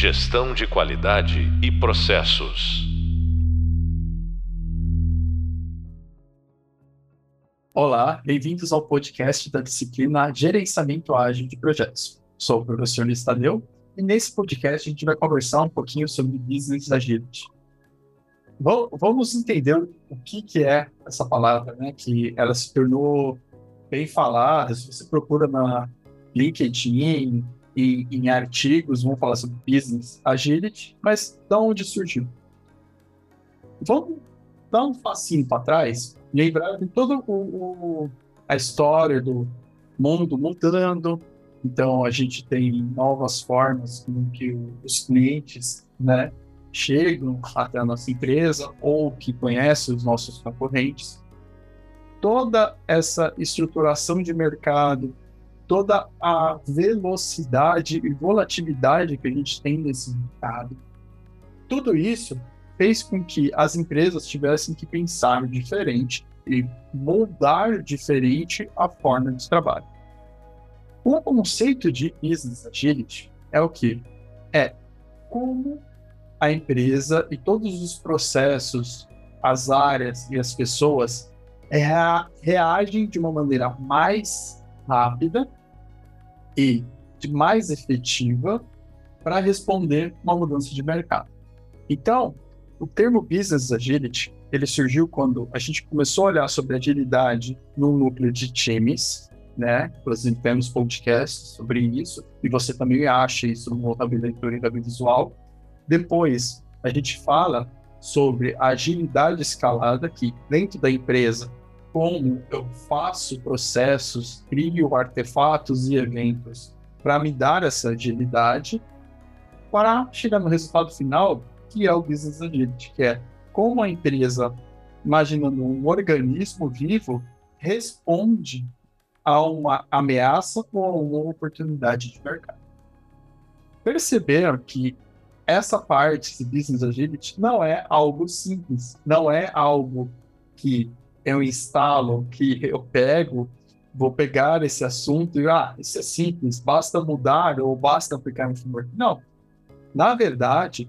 Gestão de qualidade e processos. Olá, bem-vindos ao podcast da disciplina Gerenciamento Ágil de Projetos. Sou o professor Luiz e nesse podcast a gente vai conversar um pouquinho sobre Business Agility. Vamos entender o que, que é essa palavra, né? Que ela se tornou bem falada. Se você procura na LinkedIn, em artigos, vão falar sobre Business Agility, mas de onde surgiu? Vamos dar um passinho para trás lembrar de toda a história do mundo mudando. Então, a gente tem novas formas com que os clientes né, chegam até a nossa empresa ou que conhecem os nossos concorrentes. Toda essa estruturação de mercado, toda a velocidade e volatilidade que a gente tem nesse mercado, tudo isso fez com que as empresas tivessem que pensar diferente e moldar diferente a forma de trabalho. O conceito de business agility é o que? É como a empresa e todos os processos, as áreas e as pessoas reagem de uma maneira mais rápida e mais efetiva para responder uma mudança de mercado. Então, o termo Business Agility, ele surgiu quando a gente começou a olhar sobre agilidade no núcleo de times, né? Inclusive temos podcasts sobre isso, e você também acha isso no Hub Leitura e Hub Visual. Depois, a gente fala sobre a agilidade escalada, que dentro da empresa, como eu faço processos, crio artefatos e eventos para me dar essa agilidade, para chegar no resultado final, que é o Business Agility, que é como a empresa, imaginando um organismo vivo, responde a uma ameaça ou a uma oportunidade de mercado. Perceberam que essa parte de Business Agility não é algo simples, não é algo que eu instalo, que eu pego, vou pegar esse assunto e, ah, isso é simples, basta mudar ou basta aplicar um framework. Não. Na verdade,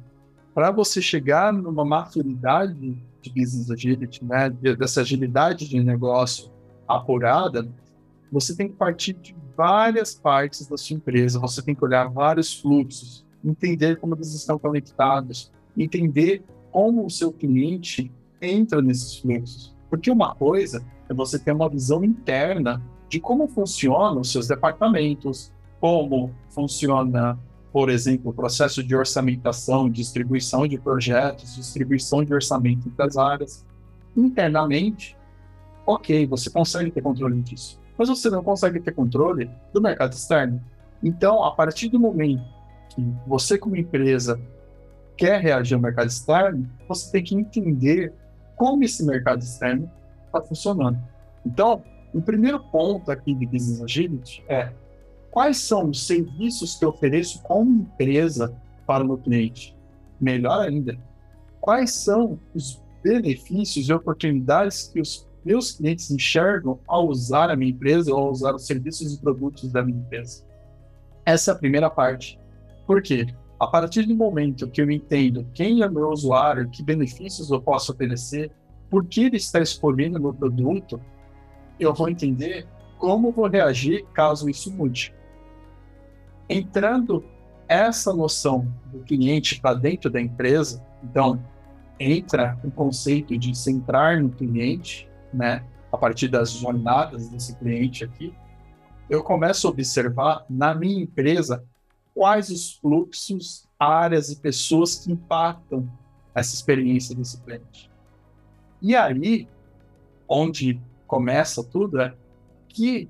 para você chegar numa maturidade de business agility, né, dessa agilidade de negócio apurada, você tem que partir de várias partes da sua empresa, você tem que olhar vários fluxos, entender como eles estão conectados, entender como o seu cliente entra nesses fluxos. Porque uma coisa é você ter uma visão interna de como funcionam os seus departamentos, como funciona por exemplo, o processo de orçamentação, distribuição de projetos, distribuição de orçamento das áreas, internamente, ok, você consegue ter controle disso. Mas você não consegue ter controle do mercado externo. Então, a partir do momento que você, como empresa, quer reagir ao mercado externo, você tem que entender como esse mercado externo está funcionando. Então, o primeiro ponto aqui de Business Agility é quais são os serviços que eu ofereço como empresa para o meu cliente? Melhor ainda, quais são os benefícios e oportunidades que os meus clientes enxergam ao usar a minha empresa ou ao usar os serviços e produtos da minha empresa? Essa é a primeira parte. Por quê? A partir do momento que eu entendo quem é meu usuário, que benefícios eu posso oferecer, por que ele está escolhendo meu produto, eu vou entender como vou reagir caso isso mude. Entrando essa noção do cliente para dentro da empresa, então entra o conceito de centrar no cliente, né, a partir das jornadas desse cliente aqui, eu começo a observar na minha empresa quais os fluxos, áreas e pessoas que impactam essa experiência desse cliente. E aí, onde começa tudo é que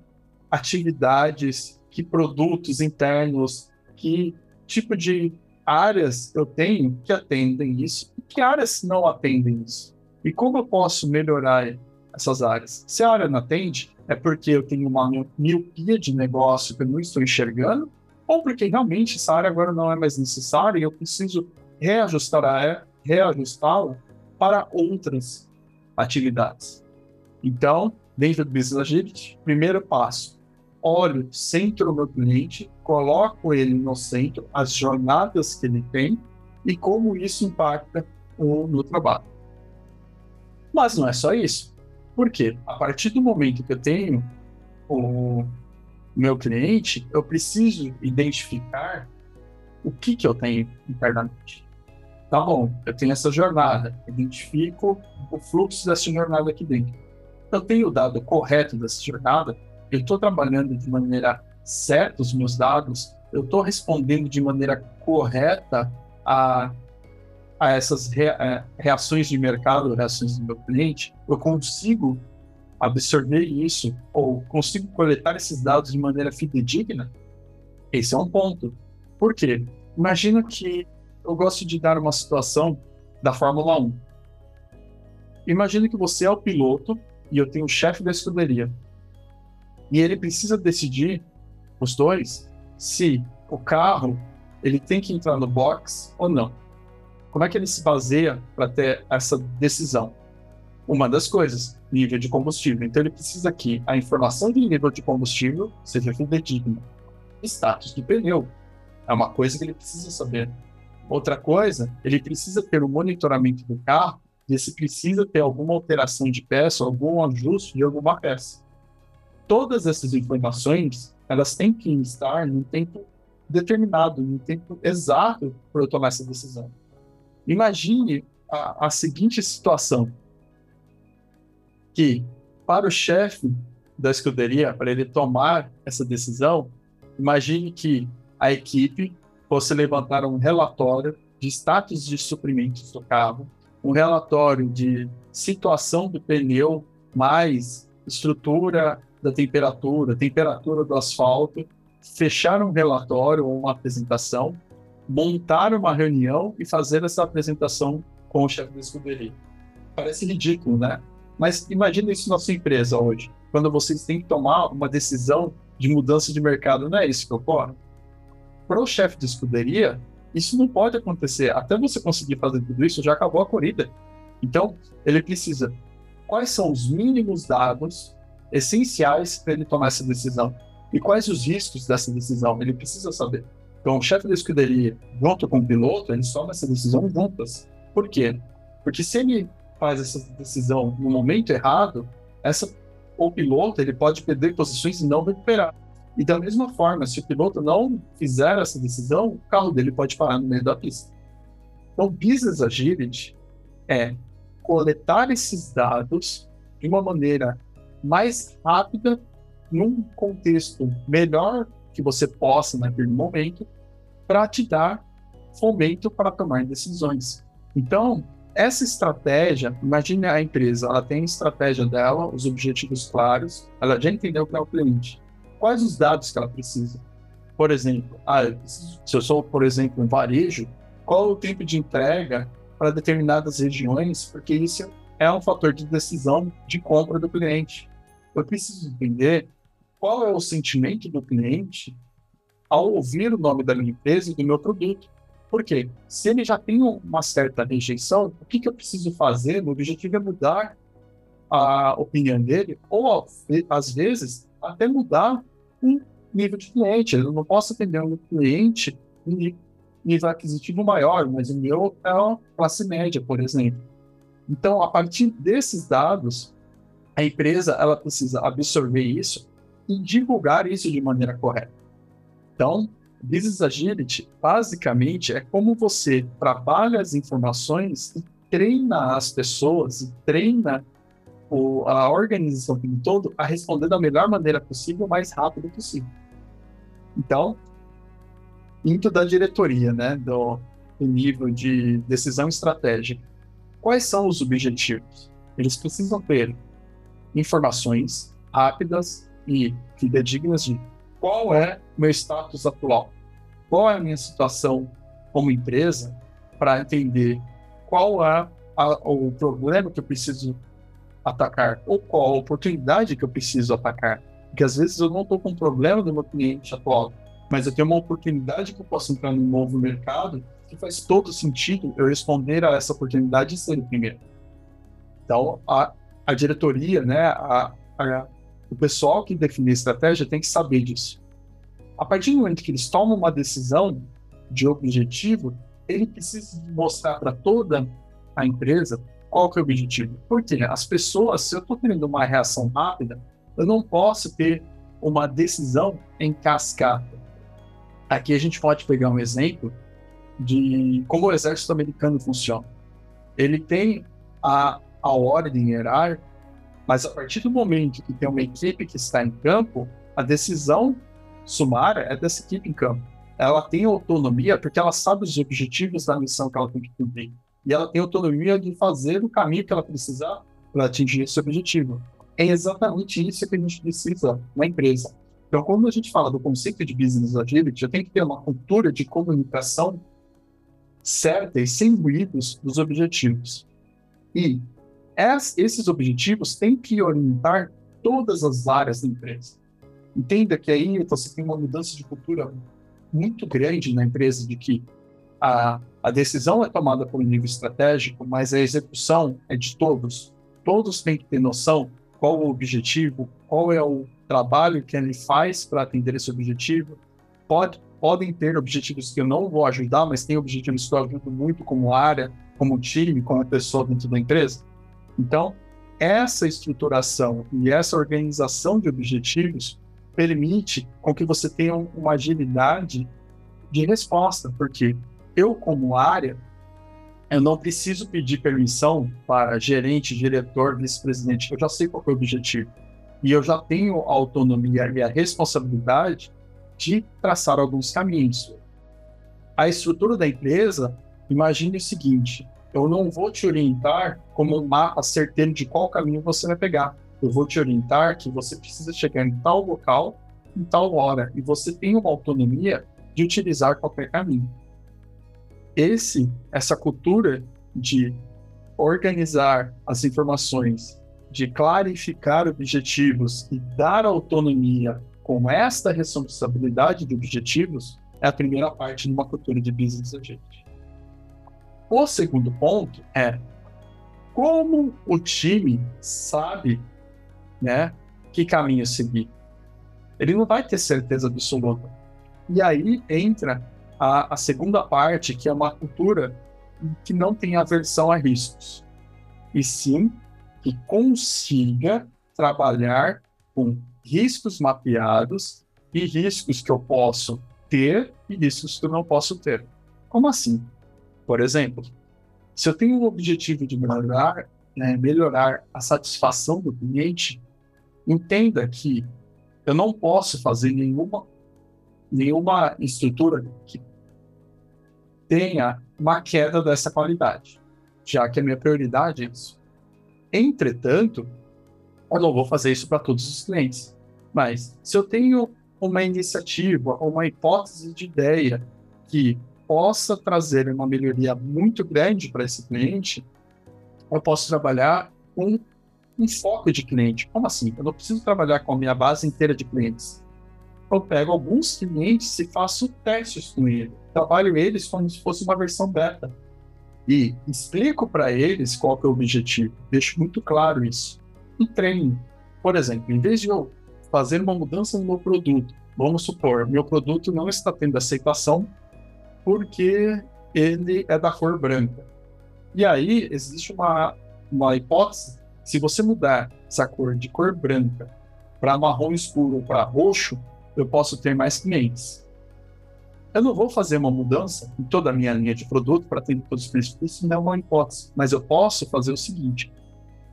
atividades que produtos internos, que tipo de áreas eu tenho que atendem isso e que áreas não atendem isso. E como eu posso melhorar essas áreas? Se a área não atende, é porque eu tenho uma miopia de negócio que eu não estou enxergando, ou porque realmente essa área agora não é mais necessária e eu preciso reajustar a área, reajustá-la para outras atividades. Então, dentro do Business Agility, primeiro passo, olho, centro o meu cliente, coloco ele no centro, as jornadas que ele tem e como isso impacta o, no trabalho. Mas não é só isso. Por quê? A partir do momento que eu tenho o meu cliente, eu preciso identificar o que, que eu tenho internamente. Tá bom, eu tenho essa jornada, identifico o fluxo dessa jornada aqui dentro. Eu tenho o dado correto dessa jornada, eu estou trabalhando de maneira certa os meus dados, eu estou respondendo de maneira correta a, a essas rea, reações de mercado, reações do meu cliente, eu consigo absorver isso ou consigo coletar esses dados de maneira fidedigna? Esse é um ponto. Por quê? Imagina que eu gosto de dar uma situação da Fórmula 1. Imagina que você é o piloto e eu tenho o chefe da escuderia. E ele precisa decidir, os dois, se o carro ele tem que entrar no box ou não. Como é que ele se baseia para ter essa decisão? Uma das coisas, nível de combustível. Então ele precisa que a informação de nível de combustível seja fidedigna. Status do pneu é uma coisa que ele precisa saber. Outra coisa, ele precisa ter o um monitoramento do carro, ver se precisa ter alguma alteração de peça, algum ajuste de alguma peça. Todas essas informações, elas têm que estar num tempo determinado, num tempo exato para eu tomar essa decisão. Imagine a, a seguinte situação, que para o chefe da escuderia, para ele tomar essa decisão, imagine que a equipe fosse levantar um relatório de status de suprimentos do carro, um relatório de situação do pneu, mais estrutura da temperatura, temperatura do asfalto, fechar um relatório ou uma apresentação, montar uma reunião e fazer essa apresentação com o chefe da escuderia. Parece ridículo, né? Mas imagine isso na sua empresa hoje, quando vocês têm que tomar uma decisão de mudança de mercado, não é isso que ocorre? para o chefe de escuderia, isso não pode acontecer. Até você conseguir fazer tudo isso, já acabou a corrida. Então, ele precisa. Quais são os mínimos dados essenciais para ele tomar essa decisão? E quais os riscos dessa decisão? Ele precisa saber. Então, o chefe da escuderia, junto com o piloto, eles tomam essa decisão juntas. Por quê? Porque se ele faz essa decisão no momento errado, essa, o piloto ele pode perder posições e não recuperar. E da mesma forma, se o piloto não fizer essa decisão, o carro dele pode parar no meio da pista. Então, Business Agility é coletar esses dados de uma maneira mais rápida, num contexto melhor que você possa naquele momento, para te dar fomento para tomar decisões. Então, essa estratégia, imagine a empresa, ela tem a estratégia dela, os objetivos claros, ela já entendeu que é o cliente quais os dados que ela precisa. Por exemplo, ah, se eu sou, por exemplo, um varejo, qual o tempo de entrega para determinadas regiões, porque isso é um fator de decisão de compra do cliente. Eu preciso entender qual é o sentimento do cliente ao ouvir o nome da minha empresa e do meu produto. Por quê? Se ele já tem uma certa rejeição, o que, que eu preciso fazer? O objetivo é mudar a opinião dele, ou às vezes até mudar um nível de cliente. Eu não posso atender um cliente em nível aquisitivo maior, mas o meu é uma classe média, por exemplo. Então, a partir desses dados, a empresa ela precisa absorver isso e divulgar isso de maneira correta. Então, Business Agility, basicamente, é como você trabalha as informações e treina as pessoas, e treina o, a organização como um todo a responder da melhor maneira possível, mais rápido possível. Então, indo da diretoria, né, do, do nível de decisão estratégica, quais são os objetivos? Eles precisam ter informações rápidas e fidedignas de qual é meu status atual, qual é a minha situação como empresa, para entender qual é a, o problema que eu preciso atacar ou qual a oportunidade que eu preciso atacar. Porque às vezes eu não estou com um problema do meu cliente atual, mas eu tenho uma oportunidade que eu posso entrar num novo mercado que faz todo sentido eu responder a essa oportunidade e ser o primeiro. Então, a, a diretoria, né, a, a, O pessoal que define a estratégia tem que saber disso. A partir do momento que eles tomam uma decisão de objetivo, ele precisa mostrar para toda a empresa qual que é o objetivo. Porque as pessoas, se eu estou tendo uma reação rápida, eu não posso ter uma decisão em cascata. Aqui a gente pode pegar um exemplo de como o exército americano funciona. Ele tem a, a ordem hierárquica, mas a partir do momento que tem uma equipe que está em campo, a decisão sumária é dessa equipe em campo. Ela tem autonomia porque ela sabe os objetivos da missão que ela tem que cumprir. E ela tem autonomia de fazer o caminho que ela precisar para atingir esse objetivo. É exatamente isso que a gente precisa na empresa. Então, quando a gente fala do conceito de business agility, já tem que ter uma cultura de comunicação certa e sem ruídos dos objetivos. E esses objetivos têm que orientar todas as áreas da empresa. Entenda que aí você tem uma mudança de cultura muito grande na empresa de que a, a decisão é tomada por um nível estratégico, mas a execução é de todos. Todos têm que ter noção qual o objetivo, qual é o trabalho que ele faz para atender esse objetivo. Pode, podem ter objetivos que eu não vou ajudar, mas tem objetivos que eu ajudo muito como área, como time, como pessoa dentro da empresa. Então, essa estruturação e essa organização de objetivos permite com que você tenha uma agilidade de resposta, porque eu, como área, eu não preciso pedir permissão para gerente, diretor, vice-presidente. Eu já sei qual é o objetivo. E eu já tenho a autonomia e a responsabilidade de traçar alguns caminhos. A estrutura da empresa, imagine o seguinte: eu não vou te orientar como um mapa certeiro de qual caminho você vai pegar. Eu vou te orientar que você precisa chegar em tal local, em tal hora, e você tem uma autonomia de utilizar qualquer caminho esse essa cultura de organizar as informações, de clarificar objetivos e dar autonomia com esta responsabilidade de objetivos é a primeira parte de uma cultura de business agility. O segundo ponto é como o time sabe, né, que caminho seguir. Ele não vai ter certeza absoluta. E aí entra a, a segunda parte, que é uma cultura que não tem aversão a riscos, e sim que consiga trabalhar com riscos mapeados e riscos que eu posso ter e riscos que eu não posso ter. Como assim? Por exemplo, se eu tenho o objetivo de melhorar, né, melhorar a satisfação do cliente, entenda que eu não posso fazer nenhuma, nenhuma estrutura que tenha uma queda dessa qualidade, já que a minha prioridade é isso. Entretanto, eu não vou fazer isso para todos os clientes. Mas se eu tenho uma iniciativa, uma hipótese de ideia que possa trazer uma melhoria muito grande para esse cliente, eu posso trabalhar com um foco de cliente. Como assim? Eu não preciso trabalhar com a minha base inteira de clientes. Eu pego alguns clientes e faço testes com eles trabalho eles como se fosse uma versão beta. E explico para eles qual é o objetivo. Deixo muito claro isso. E treino. Por exemplo, em vez de eu fazer uma mudança no meu produto, vamos supor, meu produto não está tendo aceitação porque ele é da cor branca. E aí existe uma, uma hipótese, se você mudar essa cor de cor branca para marrom escuro ou para roxo, eu posso ter mais clientes. Eu não vou fazer uma mudança em toda a minha linha de produto para atender todos os clientes, isso não é uma hipótese. Mas eu posso fazer o seguinte: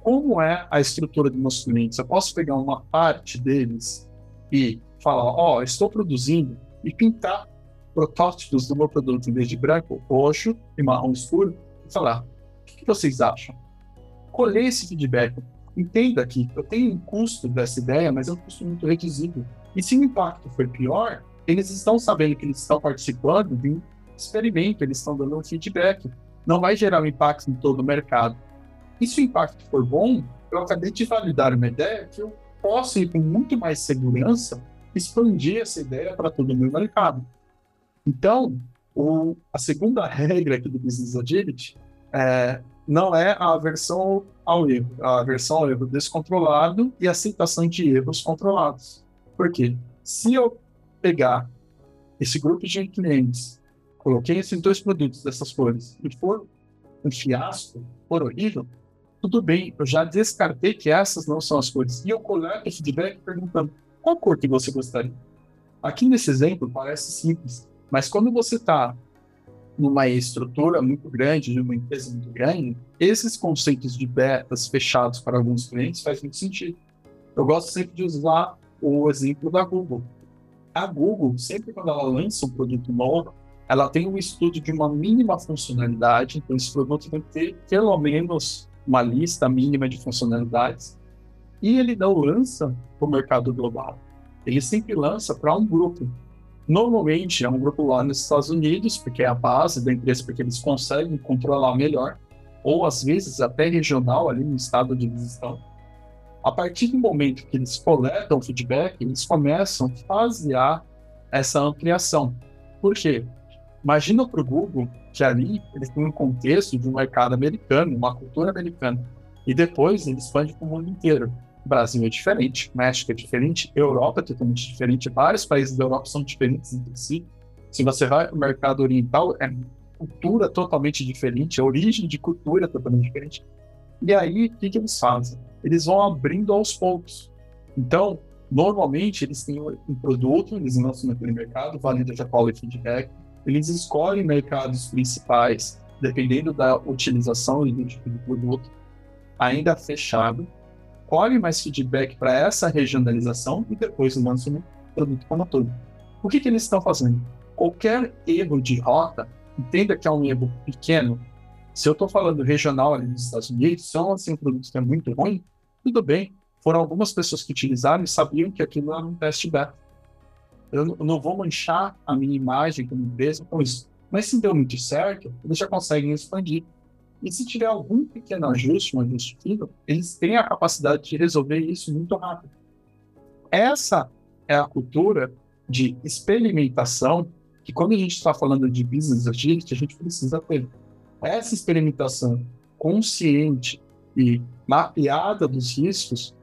como é a estrutura dos meus clientes? Eu posso pegar uma parte deles e falar, ó, oh, estou produzindo e pintar protótipos do meu produto em vez de branco, roxo e marrom escuro e falar, o que, vocês acham? Colher esse feedback. Entenda que eu tenho um custo dessa ideia, mas é um custo muito reduzido. E se o impacto for pior, eles estão sabendo que eles estão participando de um experimento, eles estão dando um feedback. Não vai gerar um impacto em todo o mercado. E se o impacto for bom, eu acabei de validar uma ideia que eu posso ir com muito mais segurança expandir essa ideia para todo o meu mercado. Então, o, a segunda regra aqui do Business Agility é não é a aversão ao erro, a aversão ao erro descontrolado e a aceitação de erros controlados. Por quê? Se eu pegar esse grupo de clientes, coloquei esses dois produtos dessas cores e for um fiasco, for horrível, tudo bem, eu já descartei que essas não são as cores. E eu coleto feedback perguntando qual cor que você gostaria. Aqui nesse exemplo parece simples, mas quando você está numa estrutura muito grande, de uma empresa muito grande, esses conceitos de betas fechados para alguns clientes faz muito sentido. Eu gosto sempre de usar o exemplo da Google. A Google, sempre quando ela lança um produto novo, ela tem um estudo de uma mínima funcionalidade, então esse produto tem que ter pelo menos uma lista mínima de funcionalidades, e ele não lança para o mercado global. Ele sempre lança para um grupo. Normalmente é um grupo lá nos Estados Unidos, porque é a base da empresa, porque eles conseguem controlar melhor, ou às vezes até regional, ali no estado de eles estão. A partir do momento que eles coletam feedback, eles começam a fasear essa ampliação. Por quê? Imagina para o Google que ali eles têm um contexto de um mercado americano, uma cultura americana, e depois eles expande para o mundo inteiro. Brasil é diferente, México é diferente, Europa é totalmente diferente, vários países da Europa são diferentes entre si. Se você vai para o mercado oriental, é cultura totalmente diferente, a origem de cultura é totalmente diferente. E aí, o que, que eles fazem? Eles vão abrindo aos poucos. Então, normalmente, eles têm um produto, eles lançam naquele mercado, valida já quality feedback, eles escolhem mercados principais, dependendo da utilização e do tipo de produto, ainda fechado, colhe mais feedback para essa regionalização e depois lança um produto como todo. O que, que eles estão fazendo? Qualquer erro de rota, entenda que é um erro pequeno. Se eu estou falando regional ali nos Estados Unidos, são assim, um produto que é muito ruim, tudo bem. Foram algumas pessoas que utilizaram e sabiam que aquilo era um teste beta. Eu não vou manchar a minha imagem como empresa com isso. Mas se deu muito certo, eles já conseguem expandir. E se tiver algum pequeno ajuste, um ajuste fino, eles têm a capacidade de resolver isso muito rápido. Essa é a cultura de experimentação que quando a gente está falando de business agility, a gente precisa ter. Essa experimentação consciente e mapeada dos riscos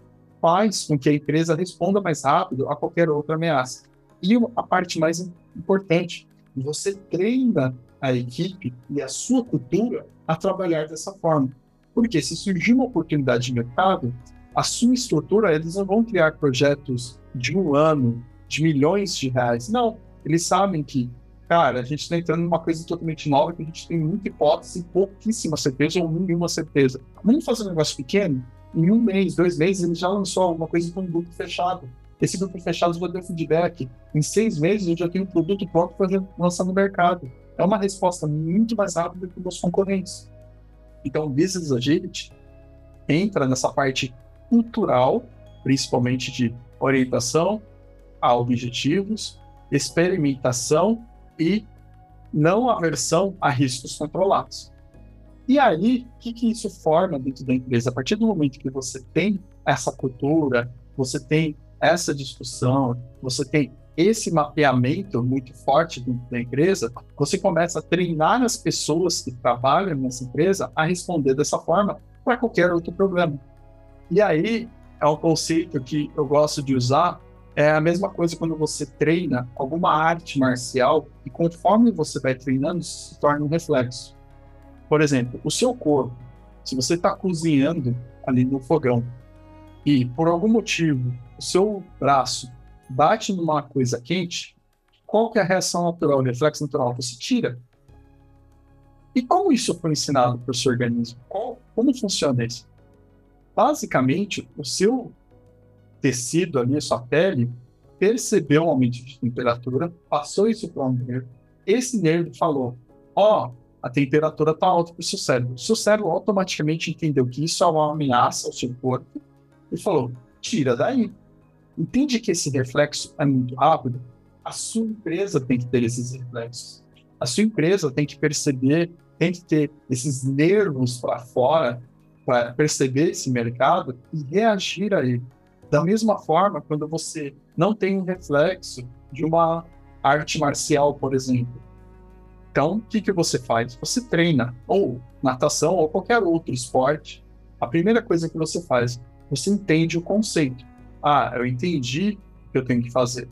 faz com que a empresa responda mais rápido a qualquer outra ameaça. E a parte mais importante, você treina a equipe e a sua cultura a trabalhar dessa forma. Porque se surgir uma oportunidade de mercado, a sua estrutura, eles não vão criar projetos de um ano, de milhões de reais. Não, eles sabem que, cara, a gente está entrando numa coisa totalmente nova, que a gente tem muita hipótese, pouquíssima certeza ou nenhuma certeza. Vamos fazer um negócio pequeno? Em um mês, dois meses, ele já lançou alguma coisa com um grupo fechado. Esse grupo fechado vai dar feedback. Em seis meses, eu já tenho um produto pronto para lançar no mercado é uma resposta muito mais rápida que os concorrentes. Então, o Business Agility entra nessa parte cultural, principalmente de orientação a objetivos, experimentação e não aversão a riscos controlados. E aí, o que, que isso forma dentro da empresa? A partir do momento que você tem essa cultura, você tem essa discussão, você tem esse mapeamento muito forte da empresa, você começa a treinar as pessoas que trabalham nessa empresa a responder dessa forma para qualquer outro problema. E aí é um conceito que eu gosto de usar. É a mesma coisa quando você treina alguma arte marcial e conforme você vai treinando, se torna um reflexo. Por exemplo, o seu corpo, se você está cozinhando ali no fogão e por algum motivo o seu braço bate numa coisa quente, qual que é a reação natural, o reflexo natural? Você tira. E como isso foi ensinado para o seu organismo? Qual, como funciona isso? Basicamente, o seu tecido ali, sua pele, percebeu um aumento de temperatura, passou isso para um nervo. Esse nervo falou: Ó, oh, a temperatura está alta para o seu cérebro. O seu cérebro automaticamente entendeu que isso é uma ameaça ao seu corpo e falou: tira daí entende que esse reflexo é muito rápido, a sua empresa tem que ter esses reflexos. A sua empresa tem que perceber, tem que ter esses nervos para fora para perceber esse mercado e reagir a ele. Da mesma forma, quando você não tem um reflexo de uma arte marcial, por exemplo, Então, o que, que você faz? Você treina, ou natação, ou qualquer outro esporte. A primeira coisa que você faz, você entende o conceito. Ah, eu entendi o que eu tenho que fazer.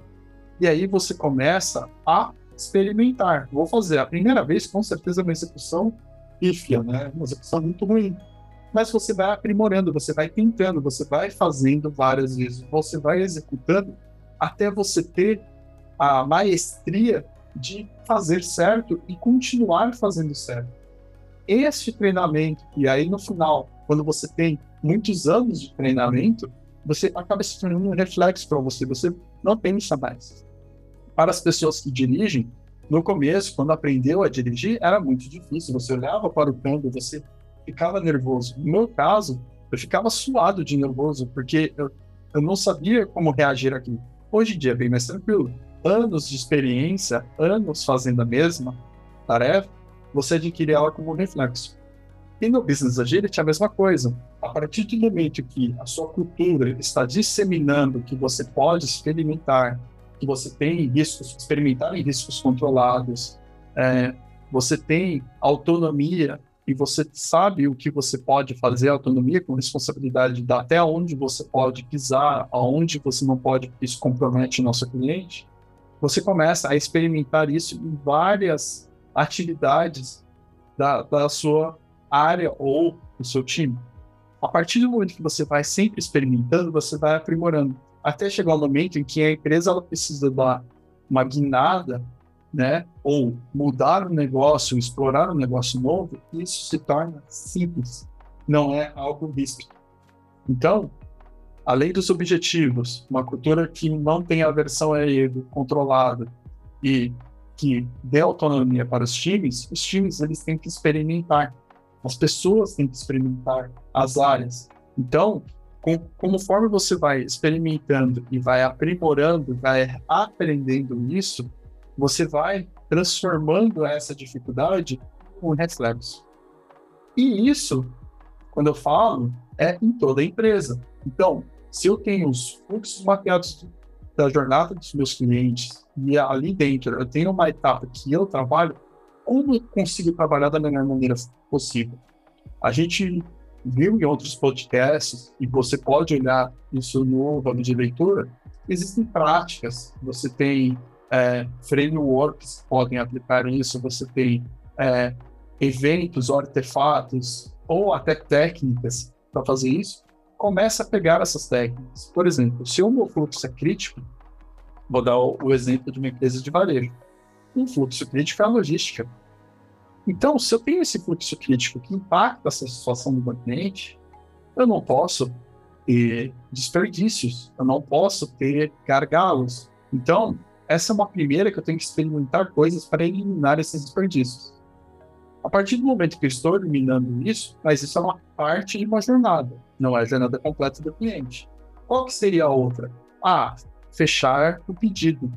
E aí você começa a experimentar. Vou fazer a primeira vez, com certeza, uma execução pífia, né? Uma execução muito ruim. Mas você vai aprimorando, você vai tentando, você vai fazendo várias vezes, você vai executando até você ter a maestria de fazer certo e continuar fazendo certo. Este treinamento, e aí no final, quando você tem muitos anos de treinamento, você acaba se tornando um reflexo para você, você não pensa mais. Para as pessoas que dirigem, no começo, quando aprendeu a dirigir, era muito difícil. Você olhava para o câmbio, você ficava nervoso. No meu caso, eu ficava suado de nervoso, porque eu, eu não sabia como reagir aqui. Hoje em dia é bem mais tranquilo anos de experiência, anos fazendo a mesma tarefa, você adquire ela como reflexo. E no Business Agility é a mesma coisa. A partir do momento que a sua cultura está disseminando que você pode experimentar, que você tem riscos, experimentar em riscos controlados, é, você tem autonomia e você sabe o que você pode fazer, autonomia com responsabilidade de até onde você pode pisar, aonde você não pode, porque isso compromete o nosso cliente, você começa a experimentar isso em várias atividades da, da sua área ou do seu time. A partir do momento que você vai sempre experimentando, você vai aprimorando. Até chegar o um momento em que a empresa ela precisa dar uma guinada, né? Ou mudar o negócio, explorar um negócio novo, isso se torna simples. Não é algo ríspido. Então, além dos objetivos, uma cultura que não tem aversão a erro controlada e que dê autonomia para os times, os times eles têm que experimentar, as pessoas têm que experimentar as áreas. Então, com, conforme você vai experimentando e vai aprimorando, vai aprendendo isso, você vai transformando essa dificuldade em reflexo. E isso, quando eu falo, é em toda a empresa. Então, se eu tenho os fluxos mapeados da jornada dos meus clientes e ali dentro eu tenho uma etapa que eu trabalho, como consigo trabalhar da melhor maneira possível? A gente viu em outros podcasts, e você pode olhar isso no hub de leitura, existem práticas, você tem é, frameworks que podem aplicar isso, você tem é, eventos, artefatos, ou até técnicas para fazer isso, começa a pegar essas técnicas. Por exemplo, se o meu fluxo é crítico, vou dar o exemplo de uma empresa de varejo. Um fluxo crítico é a logística. Então, se eu tenho esse fluxo crítico que impacta essa situação do meu cliente, eu não posso ter desperdícios, eu não posso ter gargalos. Então, essa é uma primeira que eu tenho que experimentar coisas para eliminar esses desperdícios. A partir do momento que eu estou eliminando isso, mas isso é uma parte de uma jornada, não é a jornada completa do cliente. Qual que seria a outra? Ah, fechar o pedido.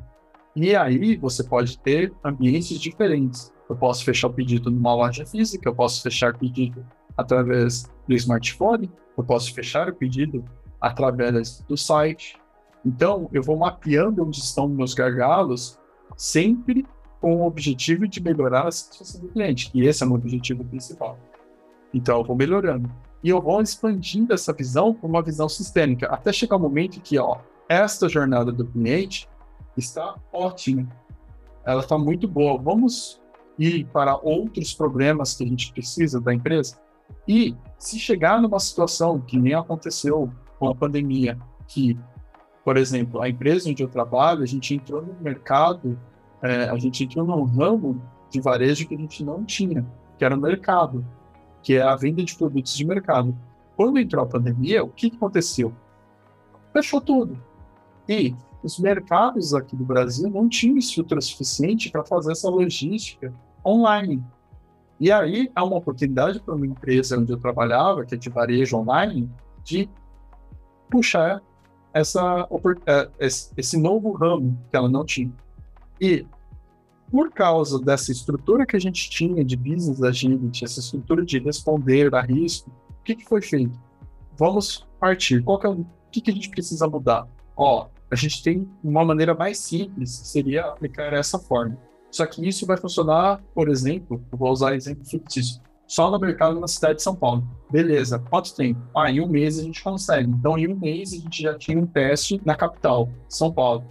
E aí você pode ter ambientes diferentes. Eu posso fechar o pedido numa loja física, eu posso fechar o pedido através do smartphone, eu posso fechar o pedido através do site. Então, eu vou mapeando onde estão meus gargalos, sempre com o objetivo de melhorar a situação do cliente. E esse é o meu objetivo principal. Então, eu vou melhorando. E eu vou expandindo essa visão para uma visão sistêmica, até chegar o um momento que, ó, esta jornada do cliente está ótima. Ela está muito boa. Vamos ir para outros problemas que a gente precisa da empresa. E se chegar numa situação que nem aconteceu com a pandemia, que, por exemplo, a empresa onde eu trabalho, a gente entrou no mercado é, a gente entrou num ramo de varejo que a gente não tinha, que era o mercado, que é a venda de produtos de mercado. Quando entrou a pandemia, o que, aconteceu? Fechou tudo. E os mercados aqui do Brasil não tinham estrutura suficiente para fazer essa logística online. E aí há uma oportunidade para uma empresa onde eu trabalhava, que é de varejo online, de puxar essa, é, esse novo ramo que ela não tinha. E por causa dessa estrutura que a gente tinha de business agility, essa estrutura de responder a risco, o que, que foi feito? Vamos partir. Qual que é o, o que, que a gente precisa mudar? Ó, a gente tem uma maneira mais simples, que seria aplicar essa forma. Só que isso vai funcionar, por exemplo, vou usar exemplo fictício, só no mercado na cidade de São Paulo. Beleza, quanto tempo? Ah, em um mês a gente consegue. Então, em um mês a gente já tinha um teste na capital, São Paulo.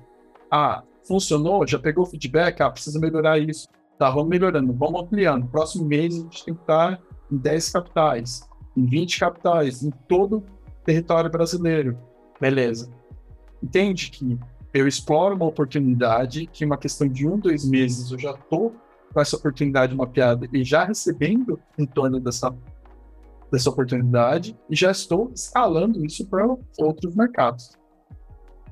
Ah, funcionou? Já pegou feedback? Ah, precisa melhorar isso. Tá, vamos melhorando, vamos ampliando. Próximo mês a gente tem que estar em 10 capitais, em 20 capitais, em todo o território brasileiro. Beleza. Entende que eu exploro uma oportunidade que uma questão de um, dois meses eu já estou com essa oportunidade mapeada e já recebendo em torno dessa, dessa oportunidade e já estou escalando isso para outros mercados.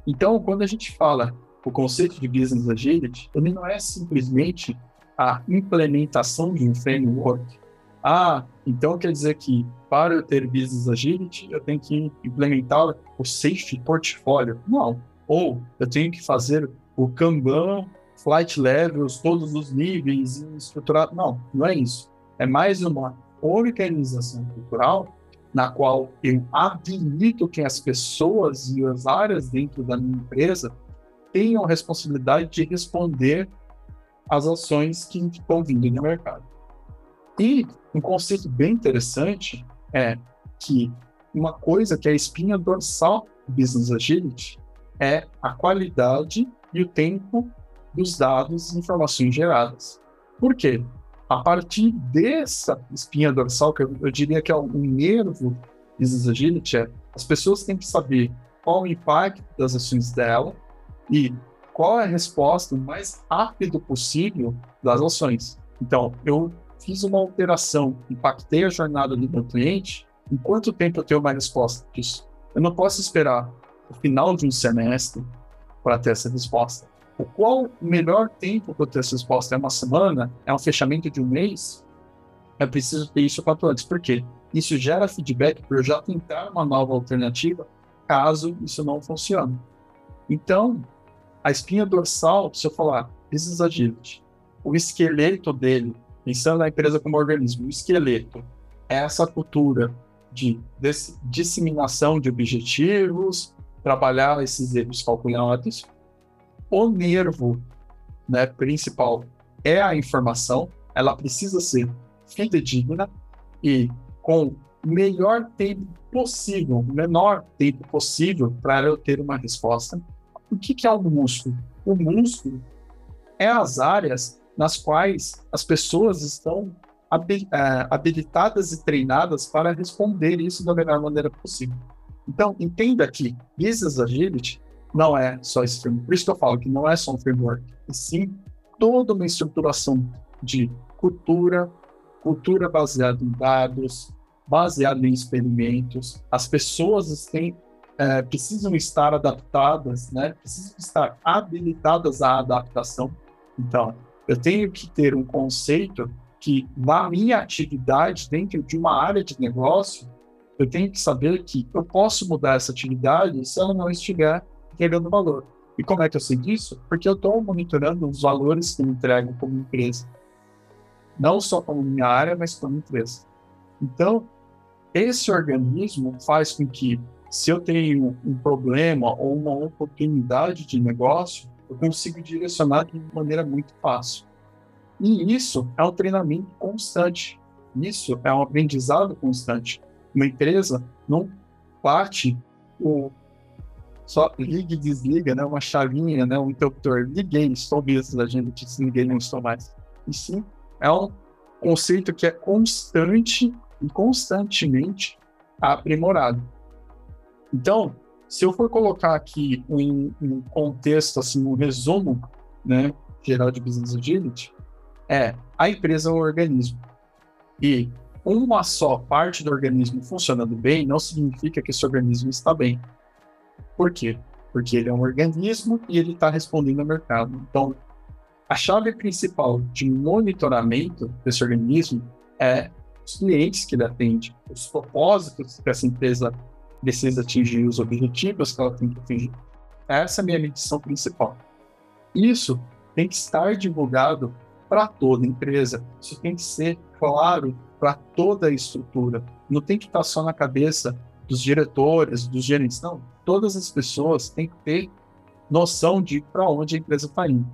Então, quando a gente fala o conceito de Business Agility, ele não é simplesmente a implementação de um framework. Ah, então quer dizer que para eu ter Business Agility, eu tenho que implementar o Safety Portfolio. Não. Ou eu tenho que fazer o Kanban, Flight Levels, todos os níveis estruturado. Não, não é isso. É mais uma organização cultural na qual eu habilito que as pessoas e as áreas dentro da minha empresa tenham a responsabilidade de responder às ações que estão vindo no mercado. E um conceito bem interessante é que uma coisa que é a espinha dorsal do Business Agility é a qualidade e o tempo dos dados e informações geradas. Por quê? A partir dessa espinha dorsal, que eu, eu diria que é o nervo Business Agility, é, as pessoas têm que saber qual o impacto das ações dela e qual é a resposta o mais rápido possível das ações. Então, eu fiz uma alteração, impactei a jornada do meu cliente, em quanto tempo eu tenho uma resposta disso? Eu não posso esperar o final de um semestre para ter essa resposta. O qual o melhor tempo para ter essa resposta é uma semana? É um fechamento de um mês? É preciso ter isso quanto antes. Por quê? Isso gera feedback para eu já tentar uma nova alternativa caso isso não funcione. Então, a espinha dorsal, se eu falar business agility, o esqueleto dele, pensando na empresa como organismo, o esqueleto é essa cultura de disseminação de objetivos, trabalhar esses erros calculados, o nervo né, principal é a informação, ela precisa ser fidedigna e com o melhor tempo possível, o menor tempo possível para eu ter uma resposta. O que, que é o músculo? O músculo é as áreas nas quais as pessoas estão é, habilitadas e treinadas para responder isso da melhor maneira possível. Então, entenda que Business Agility não é só esse framework. Por isso que eu falo que não é só um framework, e sim toda uma estruturação de cultura, cultura baseada em dados, baseada em experimentos. As pessoas têm, é, precisam estar adaptadas, né? precisam estar habilitadas à adaptação. Então, eu tenho que ter um conceito que, na minha atividade, dentro de uma área de negócio, eu tenho que saber que eu posso mudar essa atividade se ela não estiver entregando valor. E como é que eu sei disso? Porque eu estou monitorando os valores que eu entrego como empresa. Não só como minha área, mas como empresa. Então, esse organismo faz com que, se eu tenho um problema ou uma oportunidade de negócio, eu consigo direcionar de maneira muito fácil. E isso é um treinamento constante. Isso é um aprendizado constante. Uma empresa não parte o só liga e desliga, né? Uma chavinha, né? Um interruptor. Liguei, estou mesmo, a gente desliguei, não estou mais. E sim, é um conceito que é constante e constantemente aprimorado. Então, se eu for colocar aqui um, contexto, assim, um resumo, né, geral de Business Agility, é a empresa é um organismo. E uma só parte do organismo funcionando bem não significa que esse organismo está bem. Por quê? Porque ele é um organismo e ele está respondendo ao mercado. Então, a chave principal de monitoramento desse organismo é os clientes que ele atende, os propósitos que essa empresa precisa atingir, os objetivos que ela tem que atingir. Essa é a minha medição principal. Isso tem que estar divulgado para toda empresa. Isso tem que ser claro para toda a estrutura. Não tem que estar só na cabeça dos diretores, dos gerentes. Não, todas as pessoas têm que ter noção de para onde a empresa está indo.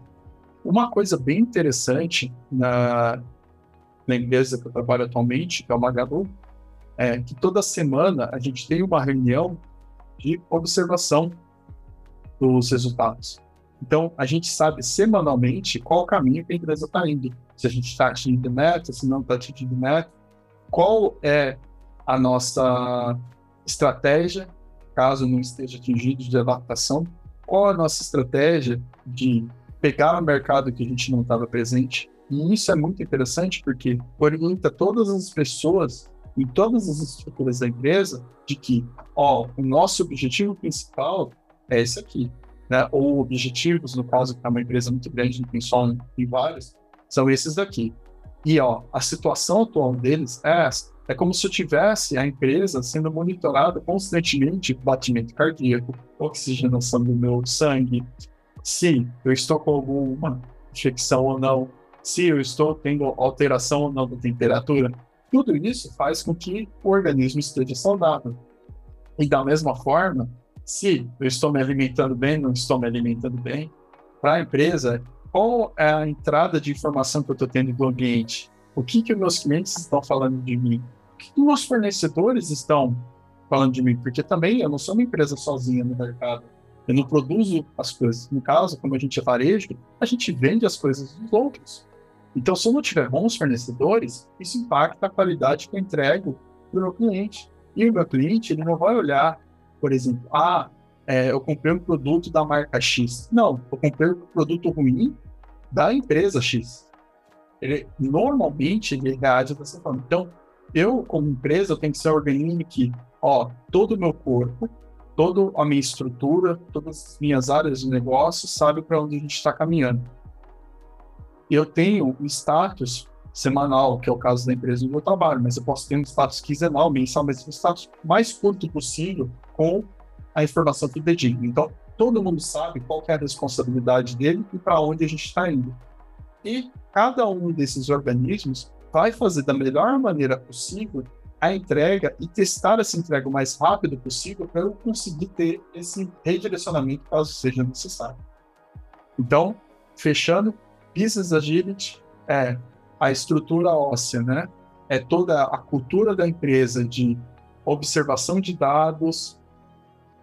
Uma coisa bem interessante na, na empresa que eu trabalho atualmente, que é o Magalu, é que toda semana a gente tem uma reunião de observação dos resultados. Então, a gente sabe semanalmente qual caminho que a empresa está indo. Se a gente está atingindo meta, se não está atingindo meta, qual é a nossa estratégia, caso não esteja atingido, de adaptação, qual a nossa estratégia de pegar o mercado que a gente não estava presente. E isso é muito interessante porque orienta todas as pessoas em todas as estruturas da empresa de que, ó, o nosso objetivo principal é esse aqui, né? Ou objetivos, no caso que é uma empresa muito grande, não tem só um, tem vários, são esses daqui. E, ó, a situação atual deles é essa. É como se eu tivesse a empresa sendo monitorada constantemente, batimento cardíaco, oxigenação do meu sangue, se eu estou com alguma infecção ou não, se eu estou tendo alteração ou não da temperatura. Tudo isso faz com que o organismo esteja saudável. E da mesma forma, se eu estou me alimentando bem, não estou me alimentando bem, para a empresa, qual é a entrada de informação que eu estou tendo do ambiente? O que, que meus clientes estão falando de mim? O que, que meus fornecedores estão falando de mim? Porque também eu não sou uma empresa sozinha no mercado. Eu não produzo as coisas. No caso, como a gente é varejo, a gente vende as coisas dos outros. Então, se eu não tiver bons fornecedores, isso impacta a qualidade que eu entrego para o meu cliente. E o meu cliente, ele não vai olhar, por exemplo, ah, é, eu comprei um produto da marca X. Não, eu comprei um produto ruim da empresa X. Ele, normalmente, ele reage dessa forma. Então, eu, como empresa, eu tenho que ser organismo que, ó, todo o meu corpo, toda a minha estrutura, todas as minhas áreas de negócio sabe para onde a gente está caminhando. Eu tenho um status semanal, que é o caso da empresa onde eu trabalho, mas eu posso ter um status quinzenal, mensal, mas um status mais curto possível com a informação que dedico. Então, todo mundo sabe qual é a responsabilidade dele e para onde a gente está indo. E cada um desses organismos vai fazer da melhor maneira possível a entrega e testar essa entrega o mais rápido possível para eu conseguir ter esse redirecionamento caso seja necessário. Então, fechando, Business Agility é a estrutura óssea, né? É toda a cultura da empresa de observação de dados,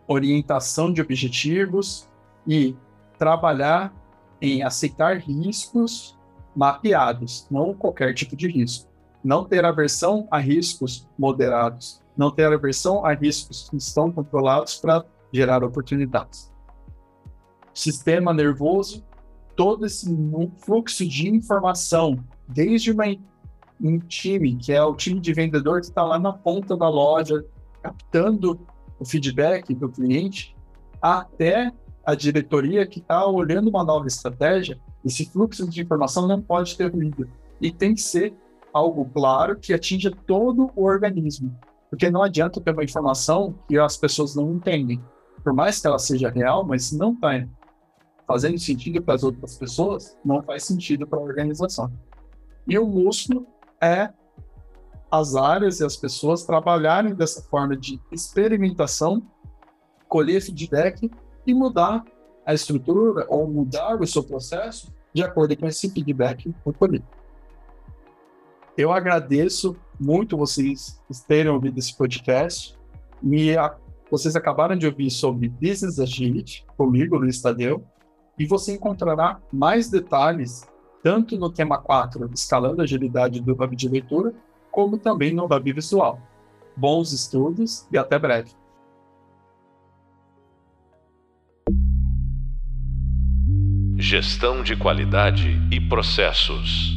orientação de objetivos e trabalhar em aceitar riscos mapeados, não qualquer tipo de risco não ter aversão a riscos moderados, não ter aversão a riscos que estão controlados para gerar oportunidades. Sistema nervoso, todo esse fluxo de informação, desde uma, um time, que é o time de vendedor que está lá na ponta da loja, captando o feedback do cliente, até a diretoria que está olhando uma nova estratégia, esse fluxo de informação não pode ter ruído. E tem que ser algo claro que atinja todo o organismo. Porque não adianta ter uma informação que as pessoas não entendem. Por mais que ela seja real, mas não está fazendo sentido para as outras pessoas, não faz sentido para a organização. E o músculo é as áreas e as pessoas trabalharem dessa forma de experimentação, colher feedback e mudar a estrutura ou mudar o seu processo de acordo com esse feedback colhido. Eu agradeço muito vocês terem ouvido esse podcast. E a, vocês acabaram de ouvir sobre Business Agility comigo, Luiz Tadeu. E você encontrará mais detalhes tanto no tema 4, Escalando a Agilidade do Hub de Leitura, como também no Hub Visual. Bons estudos e até breve. Gestão de qualidade e processos.